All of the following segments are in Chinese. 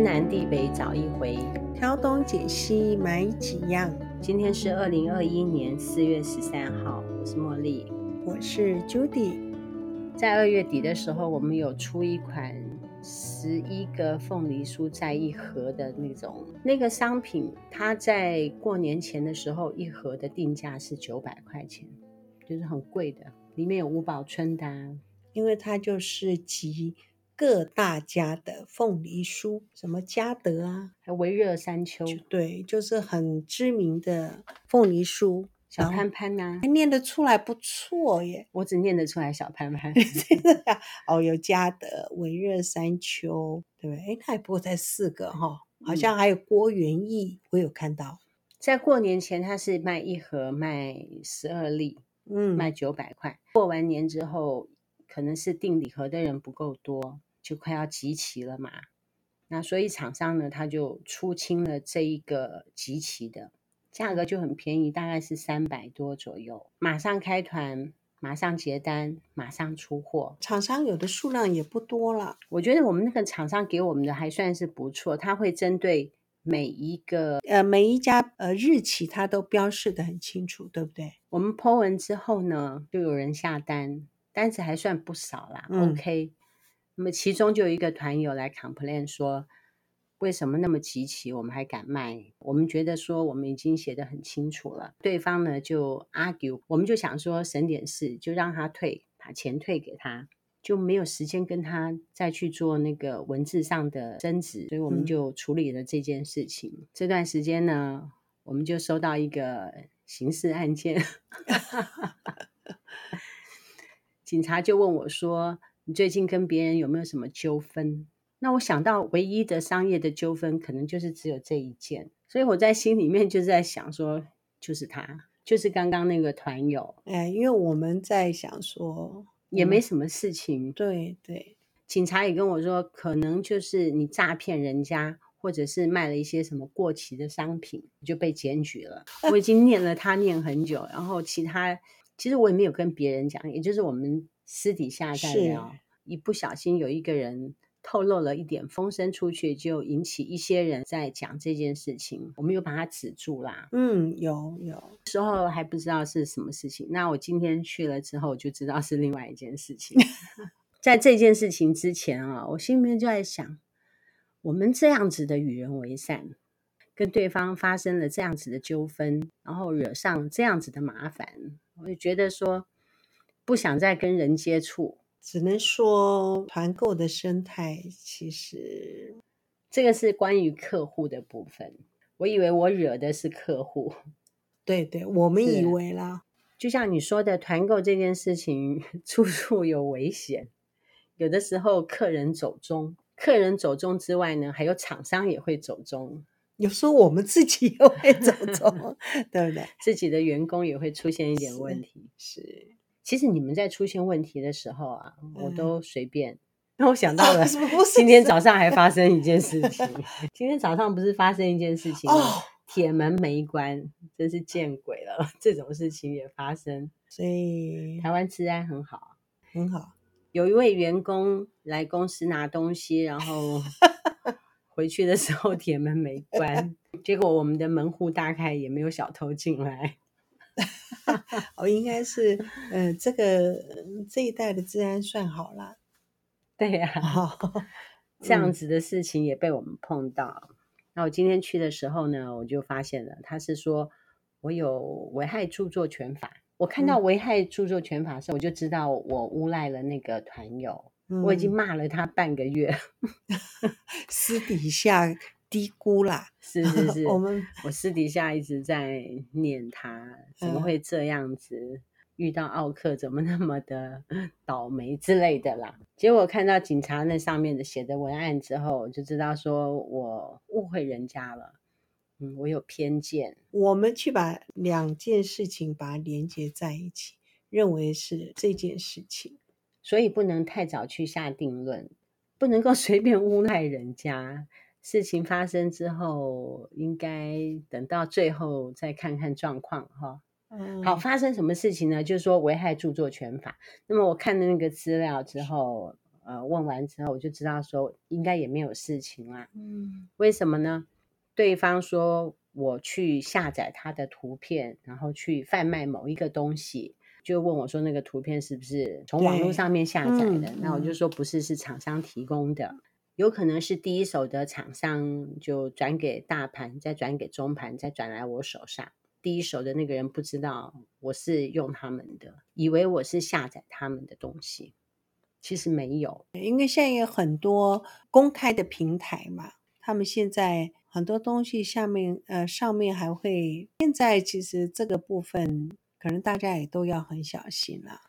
天南地北找一回，挑东拣西买几样。今天是二零二一年四月十三号，我是茉莉，我是 Judy。在二月底的时候，我们有出一款十一个凤梨酥在一盒的那种那个商品，它在过年前的时候一盒的定价是九百块钱，就是很贵的，里面有五宝春的啊，因为它就是集。各大家的凤梨酥，什么嘉德啊，还微热山丘，对，就是很知名的凤梨酥。小潘潘呐、啊，还念得出来不错耶。我只念得出来小潘潘。哦，有嘉德、微热山丘，对不对？哎，那也不过才四个哈、哦，好像还有郭元益，我有看到。在过年前，他是卖一盒卖十二粒，嗯，卖九百块。过完年之后，可能是订礼盒的人不够多。就快要集齐了嘛，那所以厂商呢，他就出清了这一个集齐的，价格就很便宜，大概是三百多左右，马上开团，马上结单，马上出货。厂商有的数量也不多了，我觉得我们那个厂商给我们的还算是不错，他会针对每一个呃每一家呃日期，他都标示的很清楚，对不对？我们 po 文之后呢，就有人下单，单子还算不少啦，嗯，OK。那么其中就有一个团友来 complain 说，为什么那么集齐，我们还敢卖？我们觉得说我们已经写得很清楚了。对方呢就 argue，我们就想说省点事，就让他退，把钱退给他，就没有时间跟他再去做那个文字上的争执，所以我们就处理了这件事情。嗯、这段时间呢，我们就收到一个刑事案件，警察就问我说。你最近跟别人有没有什么纠纷？那我想到唯一的商业的纠纷，可能就是只有这一件，所以我在心里面就是在想说，就是他，就是刚刚那个团友。哎，因为我们在想说，也没什么事情。嗯、对对，警察也跟我说，可能就是你诈骗人家，或者是卖了一些什么过期的商品，就被检举了。我已经念了他念很久，然后其他其实我也没有跟别人讲，也就是我们。私底下在聊，一不小心有一个人透露了一点风声出去，就引起一些人在讲这件事情。我们又把它止住啦。嗯，有有时候还不知道是什么事情。那我今天去了之后，就知道是另外一件事情。在这件事情之前啊，我心里面就在想，我们这样子的与人为善，跟对方发生了这样子的纠纷，然后惹上这样子的麻烦，我就觉得说。不想再跟人接触，只能说团购的生态其实这个是关于客户的部分。我以为我惹的是客户，对对，我们以为啦。就像你说的，团购这件事情 处处有危险，有的时候客人走中，客人走中之外呢，还有厂商也会走中。有时候我们自己 也会走中，对不对？自己的员工也会出现一点问题，是。是其实你们在出现问题的时候啊，我都随便。那、嗯、我想到了，今天早上还发生一件事 情。今天早上不是发生一件事情吗？哦，铁门没关，真是见鬼了！这种事情也发生，所以台湾治安很好，很好。有一位员工来公司拿东西，然后回去的时候铁门没关，结果我们的门户大开，也没有小偷进来。哦，应该是，这个这一代的治安算好了。对呀、啊，哦、这样子的事情也被我们碰到。嗯、那我今天去的时候呢，我就发现了，他是说我有危害著作权法。我看到危害著作权法的时候，嗯、我就知道我诬赖了那个团友。嗯、我已经骂了他半个月，私底下。低估啦，是是是，我们我私底下一直在念他，怎么会这样子？嗯、遇到奥克怎么那么的倒霉之类的啦。结果看到警察那上面的写的文案之后，我就知道说我误会人家了，嗯，我有偏见。我们去把两件事情把它连接在一起，认为是这件事情，所以不能太早去下定论，不能够随便诬赖人家。事情发生之后，应该等到最后再看看状况哈。嗯，好，发生什么事情呢？就是说危害著作权法。那么我看了那个资料之后，呃问完之后，我就知道说应该也没有事情啦。嗯，为什么呢？对方说我去下载他的图片，然后去贩卖某一个东西，就问我说那个图片是不是从网络上面下载的？嗯、那我就说不是，是厂商提供的。有可能是第一手的厂商就转给大盘，再转给中盘，再转来我手上。第一手的那个人不知道我是用他们的，以为我是下载他们的东西，其实没有。因为现在有很多公开的平台嘛，他们现在很多东西下面呃上面还会，现在其实这个部分可能大家也都要很小心了。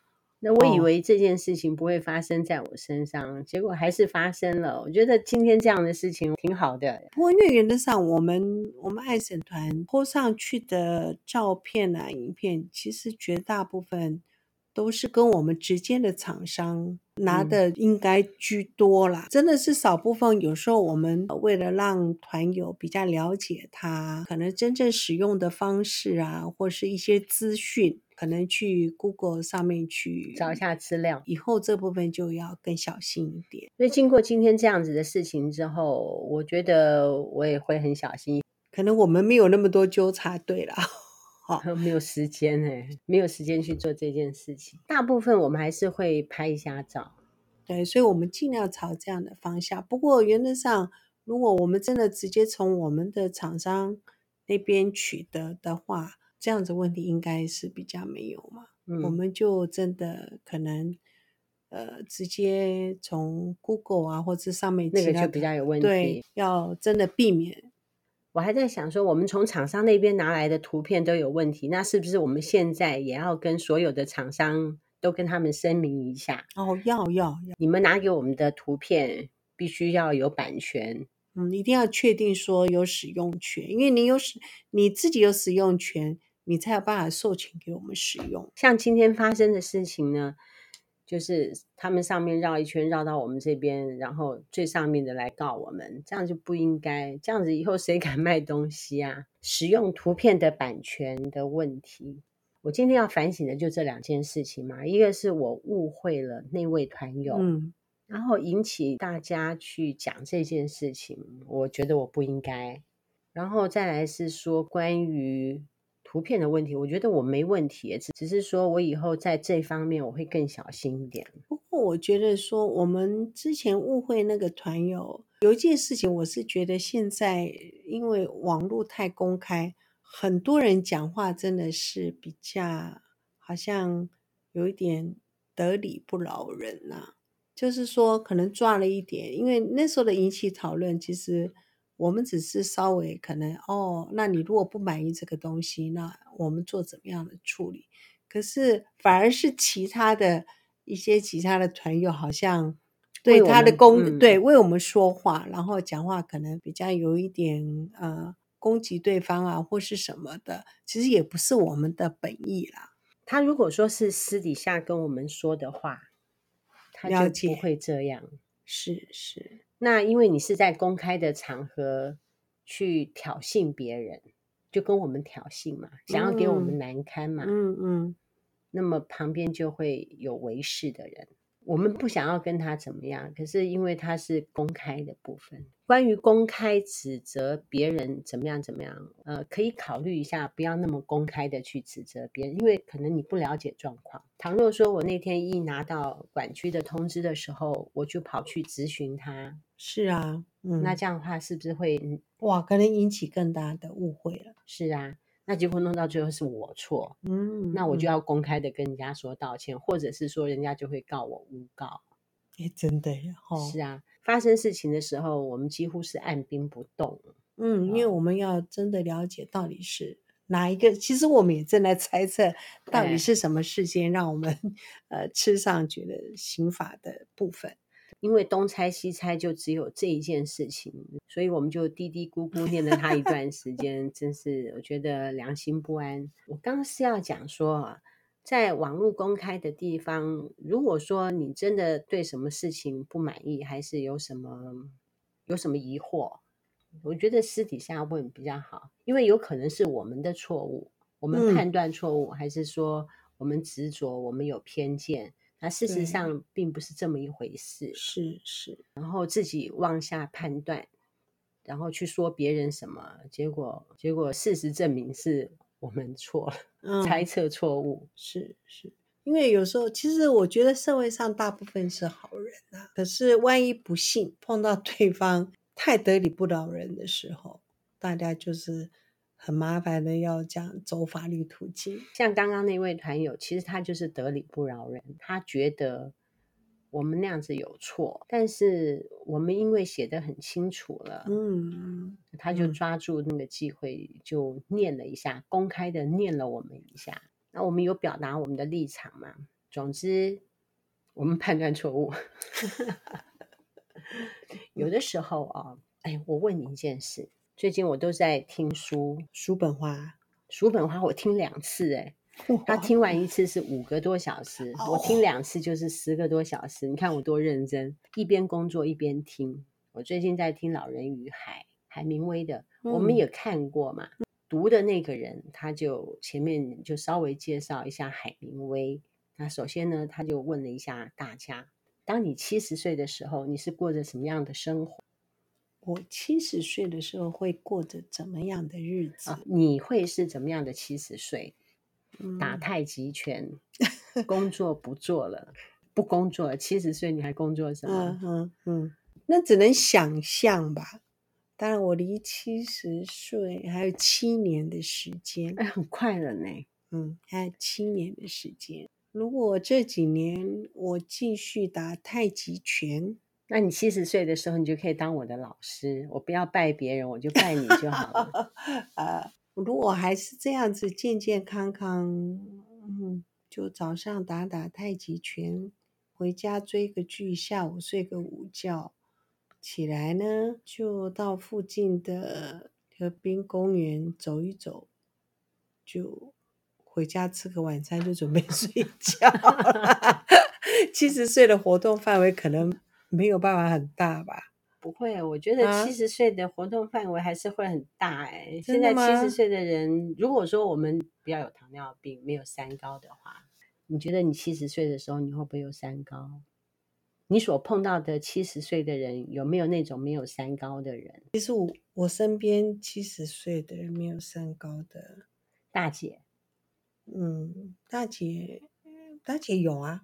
那我以为这件事情不会发生在我身上，哦、结果还是发生了。我觉得今天这样的事情挺好的。不过，因为原则上，我们我们爱审团 PO 上去的照片啊、影片，其实绝大部分都是跟我们直接的厂商拿的，应该居多啦。嗯、真的是少部分。有时候我们为了让团友比较了解他，可能真正使用的方式啊，或是一些资讯。可能去 Google 上面去找一下资料，以后这部分就要更小心一点。所以经过今天这样子的事情之后，我觉得我也会很小心。可能我们没有那么多纠察队了，好，没有时间哎，没有时间去做这件事情。大部分我们还是会拍一下照，对，所以我们尽量朝这样的方向。不过原则上，如果我们真的直接从我们的厂商那边取得的话，这样子问题应该是比较没有嘛，嗯、我们就真的可能呃直接从 Google 啊或者上面那个就比较有问题，对，要真的避免。我还在想说，我们从厂商那边拿来的图片都有问题，那是不是我们现在也要跟所有的厂商都跟他们声明一下？哦，要要要，你们拿给我们的图片必须要有版权。嗯，一定要确定说有使用权，因为你有使你自己有使用权。你才有办法授权给我们使用。像今天发生的事情呢，就是他们上面绕一圈绕到我们这边，然后最上面的来告我们，这样就不应该。这样子以后谁敢卖东西啊？使用图片的版权的问题，我今天要反省的就这两件事情嘛。一个是我误会了那位团友，嗯，然后引起大家去讲这件事情，我觉得我不应该。然后再来是说关于。图片的问题，我觉得我没问题，只只是说我以后在这方面我会更小心一点。不过我觉得说我们之前误会那个团友有一件事情，我是觉得现在因为网络太公开，很多人讲话真的是比较好像有一点得理不饶人呐、就是说可能抓了一点，因为那时候的引起讨论其实。我们只是稍微可能哦，那你如果不满意这个东西，那我们做怎么样的处理？可是反而是其他的一些其他的团友好像对他的攻、嗯、对为我们说话，然后讲话可能比较有一点呃攻击对方啊或是什么的，其实也不是我们的本意啦。他如果说是私底下跟我们说的话，他就不会这样。是是。那因为你是在公开的场合去挑衅别人，就跟我们挑衅嘛，想要给我们难堪嘛，嗯嗯，嗯，那么旁边就会有围事的人。我们不想要跟他怎么样，可是因为他是公开的部分，关于公开指责别人怎么样怎么样，呃，可以考虑一下，不要那么公开的去指责别人，因为可能你不了解状况。倘若说我那天一拿到管区的通知的时候，我就跑去质询他，是啊，嗯，那这样的话是不是会哇，可能引起更大的误会了？是啊。那结果弄到最后是我错，嗯，那我就要公开的跟人家说道歉，嗯、或者是说人家就会告我诬告。哎，真的呀，哦，是啊，发生事情的时候，我们几乎是按兵不动。嗯，因为我们要真的了解到底是哪一个，其实我们也正在猜测到底是什么事件让我们呃吃上觉得刑法的部分。因为东猜西猜，就只有这一件事情，所以我们就嘀嘀咕咕念了他一段时间，真是我觉得良心不安。我刚刚是要讲说啊，在网络公开的地方，如果说你真的对什么事情不满意，还是有什么有什么疑惑，我觉得私底下问比较好，因为有可能是我们的错误，我们判断错误，嗯、还是说我们执着，我们有偏见。那事实上并不是这么一回事。是是，然后自己妄下判断，然后去说别人什么，结果结果事实证明是我们错了，嗯、猜测错误。是是，因为有时候其实我觉得社会上大部分是好人啊，可是万一不幸碰到对方太得理不饶人的时候，大家就是。很麻烦的，要讲走法律途径。像刚刚那位团友，其实他就是得理不饶人，他觉得我们那样子有错，但是我们因为写的很清楚了，嗯，他就抓住那个机会就念了一下，嗯、公开的念了我们一下。那我们有表达我们的立场嘛？总之，我们判断错误。有的时候啊，哎，我问你一件事。最近我都在听书，叔本华，叔本华我听两次，哎，他听完一次是五个多小时，我听两次就是十个多小时。你看我多认真，一边工作一边听。我最近在听《老人与海》，海明威的，我们也看过嘛。读的那个人他就前面就稍微介绍一下海明威。那首先呢，他就问了一下大家：当你七十岁的时候，你是过着什么样的生活？我七十岁的时候会过着怎么样的日子？啊、你会是怎么样的七十岁？打太极拳，嗯、工作不做了，不工作了。七十岁你还工作什么？嗯嗯嗯，那只能想象吧。当然，我离七十岁还有七年的时间，哎，很快了呢。嗯，还有七年的时间。如果这几年我继续打太极拳。那你七十岁的时候，你就可以当我的老师。我不要拜别人，我就拜你就好了。呃，如果还是这样子健健康康，嗯，就早上打打太极拳，回家追个剧，下午睡个午觉，起来呢就到附近的河滨公园走一走，就回家吃个晚餐，就准备 睡觉。七十岁的活动范围可能。没有办法很大吧？不会，我觉得七十岁的活动范围还是会很大哎、欸。现在七十岁的人，如果说我们不要有糖尿病、没有三高的话，你觉得你七十岁的时候你会不会有三高？你所碰到的七十岁的人有没有那种没有三高的人？其实我我身边七十岁的人没有三高的大姐，嗯，大姐，大姐有啊，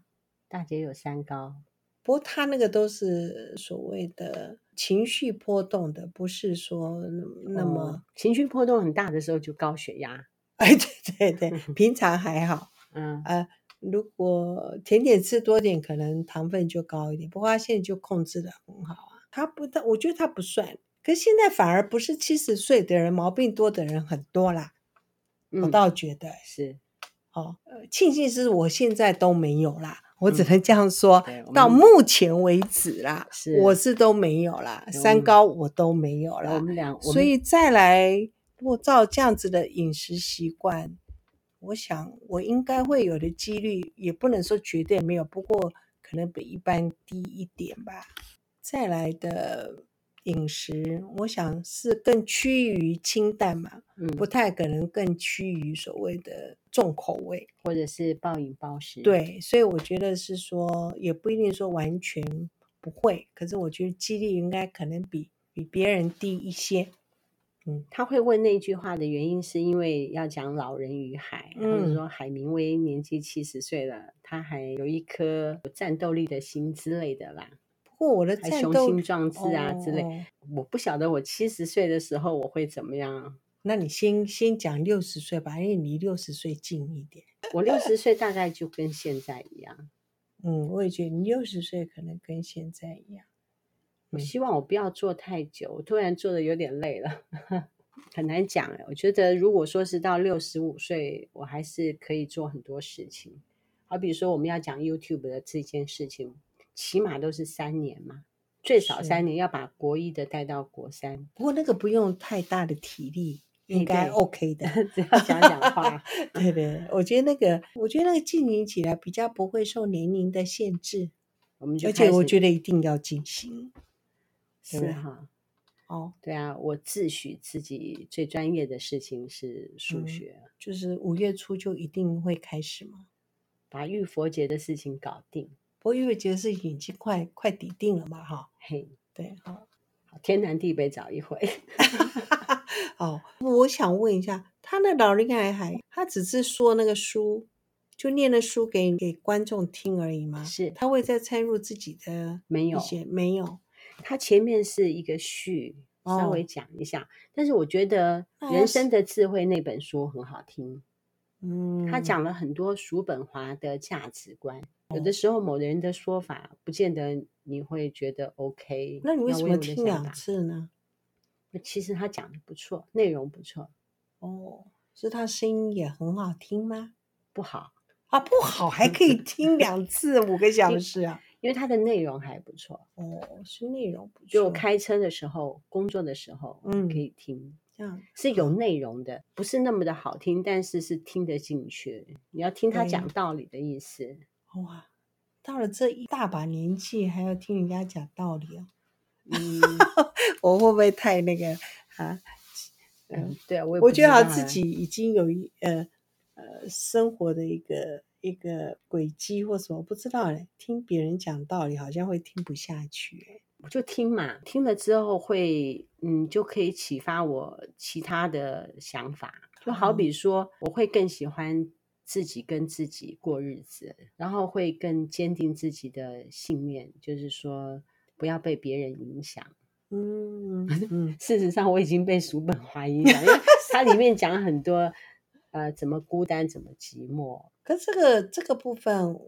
大姐有三高。不过他那个都是所谓的情绪波动的，不是说那么、哦、情绪波动很大的时候就高血压。哎，对对对，平常还好。嗯呃，如果甜点吃多点，可能糖分就高一点。不过他现在就控制的很好啊。他不，他我觉得他不算。可是现在反而不是七十岁的人毛病多的人很多啦。嗯、我倒觉得是。哦，庆幸是我现在都没有啦。我只能这样说，嗯、到目前为止啦，是我是都没有啦，三高我都没有啦。我们俩，所以再来，如果照这样子的饮食习惯，我想我应该会有的几率，也不能说绝对没有，不过可能比一般低一点吧。再来的。饮食，我想是更趋于清淡嘛，嗯，不太可能更趋于所谓的重口味，或者是暴饮暴食。对，所以我觉得是说，也不一定说完全不会，可是我觉得几率应该可能比比别人低一些。嗯，他会问那句话的原因，是因为要讲《老人与海》，或者说海明威年纪七十岁了，他还有一颗有战斗力的心之类的啦。或我的雄心壮志啊之类，哦、我不晓得我七十岁的时候我会怎么样。那你先先讲六十岁吧，因为离六十岁近一点。我六十岁大概就跟现在一样。嗯，我也觉得你六十岁可能跟现在一样。我希望我不要做太久，我突然做的有点累了，很难讲。我觉得如果说是到六十五岁，我还是可以做很多事情。好比说我们要讲 YouTube 的这件事情。起码都是三年嘛，最少三年要把国一的带到国三。不过那个不用太大的体力，应该 OK 的，只要讲讲话。对对，我觉得那个，我觉得那个进行起来比较不会受年龄的限制。我们就而且我觉得一定要进行，是哈。哦，对啊，我自诩自己最专业的事情是数学，嗯、就是五月初就一定会开始吗？把浴佛节的事情搞定。不过浴佛节的事情已经快快抵定了嘛，哈。嘿，对，好，天南地北找一回。哦，我想问一下，他那老人家还他只是说那个书，就念了书给给观众听而已吗？是，他会再掺入自己的没有没有，他前面是一个序。稍微讲一下，哦，但是我觉得《人生的智慧》那本书很好听。嗯，他讲了很多叔本华的价值观，哦。有的时候，某人的说法不见得你会觉得 OK。那你为什么听两次呢？其实他讲的不错，内容不错。哦，是他声音也很好听吗？不好啊，不好还可以听两次五个小时啊。因为他的内容还不错哦，是内容不错。就开车的时候、工作的时候，嗯，可以听，这样是有内容的，不是那么的好听，但是是听得进去。你要听他讲道理的意思。哇，到了这一大把年纪，还要听人家讲道理啊？嗯，我会不会太那个啊？嗯，对啊，我我觉得好像自己已经有一呃呃生活的一个。一个轨迹或什么不知道嘞，听别人讲道理好像会听不下去哎，我就听嘛，听了之后会嗯，就可以启发我其他的想法，就好比说我会更喜欢自己跟自己过日子，然后会更坚定自己的信念，就是说不要被别人影响。嗯，事实上我已经被叔本华影响，因为它里面讲很多呃，怎么孤单，怎么寂寞。可这个这个部分，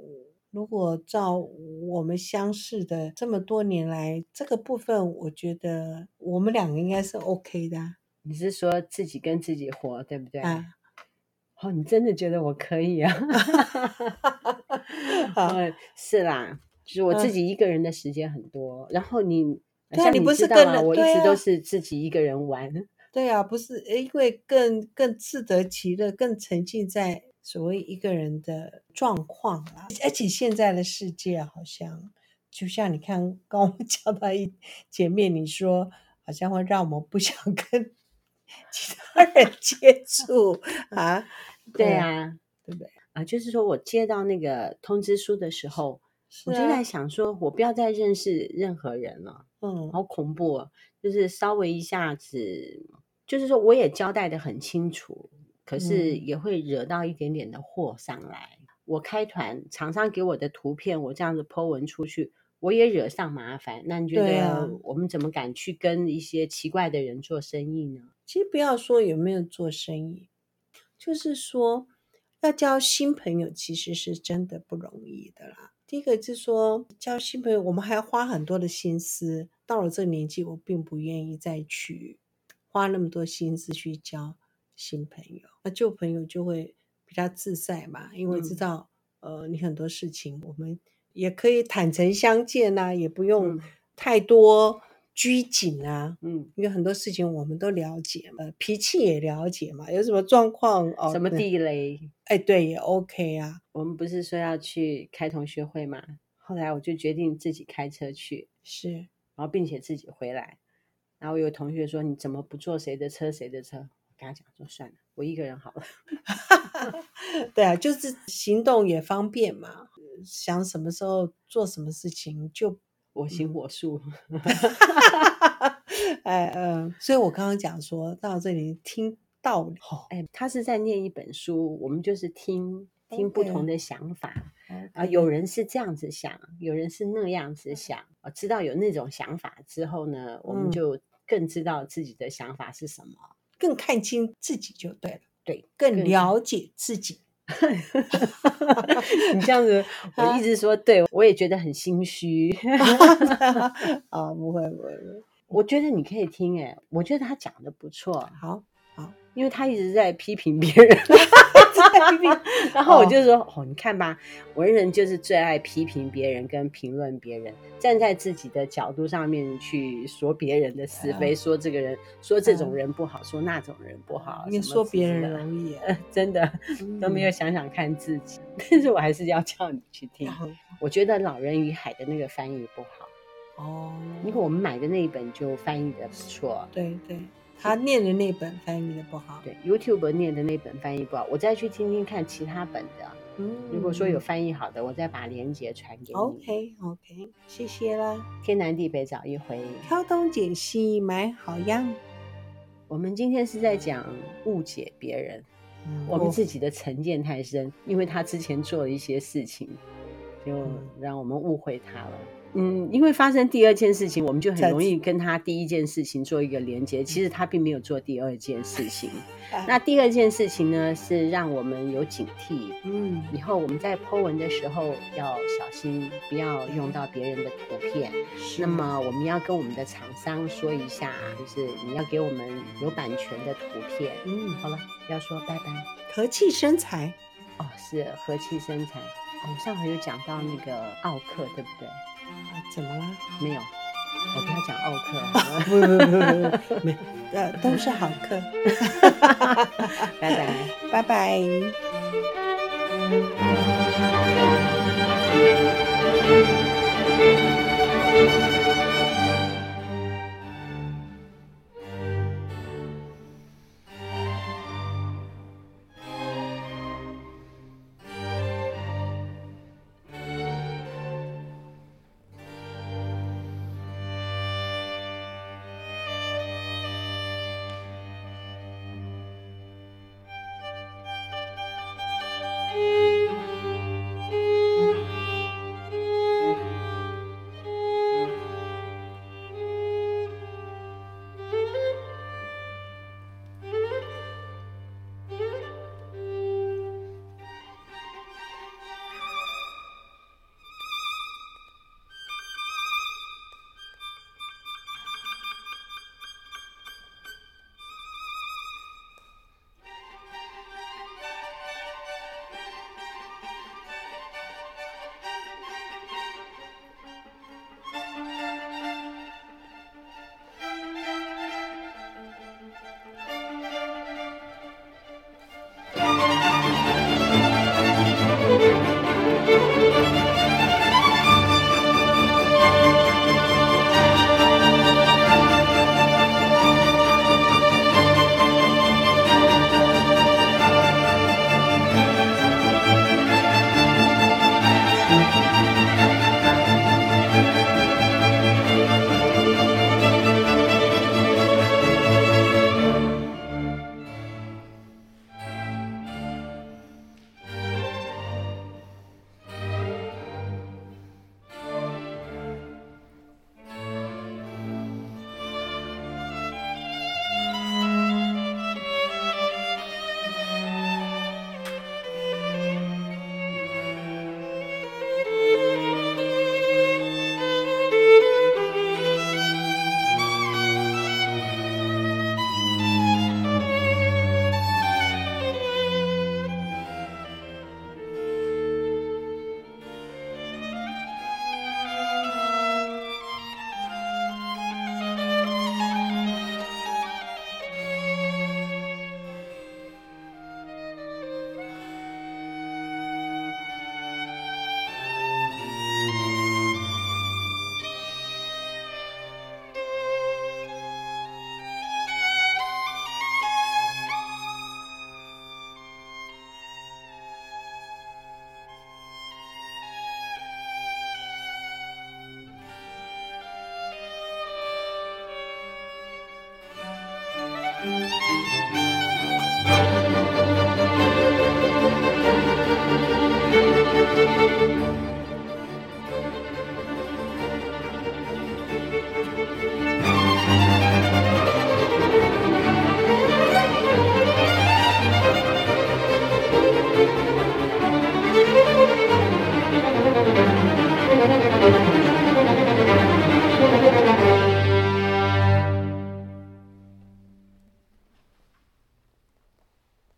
如果照我们相识的这么多年来，这个部分，我觉得我们两个应该是 OK 的。你是说自己跟自己活，对不对？啊，哦，你真的觉得我可以啊？嗯，是啦，就是我自己一个人的时间很多。然后你，像你不是跟我一直都是自己一个人玩。对啊，不是，因为更更自得其乐，更沉浸在。所谓一个人的状况啦，而且现在的世界好像，就像你看，刚我们讲到一前面，你说好像会让我们不想跟其他人 接触啊，对啊，对不对啊？就是说我接到那个通知书的时候，我就在想说，我不要再认识任何人了，嗯，好恐怖啊，就是稍微一下子，就是说我也交代的很清楚。可是也会惹到一点点的祸上来。嗯、我开团，厂商给我的图片，我这样子 po 文出去，我也惹上麻烦。那你觉得我们怎么敢去跟一些奇怪的人做生意呢？其实不要说有没有做生意，就是说要交新朋友，其实是真的不容易的啦。第一个就是说交新朋友，我们还要花很多的心思。到了这个年纪，我并不愿意再去花那么多心思去交。新朋友，那旧朋友就会比较自在嘛，因为知道，嗯、呃，你很多事情我们也可以坦诚相见呐、啊，也不用太多拘谨啊，嗯，因为很多事情我们都了解嘛，脾气也了解嘛，有什么状况哦，什么地雷，哎，对，也 OK 啊。我们不是说要去开同学会嘛，后来我就决定自己开车去，是，然后并且自己回来，然后有同学说，你怎么不坐谁的车谁的车？跟他讲说算了，我一个人好了。对啊，就是行动也方便嘛，想什么时候做什么事情就我行我素。哎嗯，所以我刚刚讲说到这里听道理，哎，他是在念一本书，我们就是听听不同的想法啊，有人是这样子想，有人是那样子想，我知道有那种想法之后呢，我们就更知道自己的想法是什么。更看清自己就对了，对，更了解自己。你这样子，我一直说，对我也觉得很心虚。啊，不会不会，我觉得你可以听，哎，我觉得他讲的不错，好好，因为他一直在批评别人。然后我就说哦，哦，你看吧，文人就是最爱批评别人跟评论别人，站在自己的角度上面去说别人的是非，嗯、说这个人，说这种人不好，嗯、说那种人不好。你说别人容易，真的都没有想想看自己。嗯、但是我还是要叫你去听。嗯、我觉得《老人与海》的那个翻译不好哦，因为我们买的那一本就翻译的不错。对对。他念的那本翻译的不好。对，YouTube 念的那本翻译不好，我再去听听看其他本的。嗯，如果说有翻译好的，我再把链接传给你。OK OK，谢谢啦。天南地北找一回，挑东拣西买好样。我们今天是在讲误解别人，嗯、我们自己的成见太深，哦、因为他之前做了一些事情，就让我们误会他了。嗯，因为发生第二件事情，我们就很容易跟他第一件事情做一个连接。其实他并没有做第二件事情。那第二件事情呢，是让我们有警惕。嗯，以后我们在 po 文的时候要小心，不要用到别人的图片。那么我们要跟我们的厂商说一下，就是你要给我们有版权的图片。嗯，好了，要说拜拜。和气生财。哦，是和气生财。我们上回有讲到那个奥克，对不对？怎么了？没有，我不要讲奥克、啊。不不不不，没，呃，都是好客。拜拜，拜拜。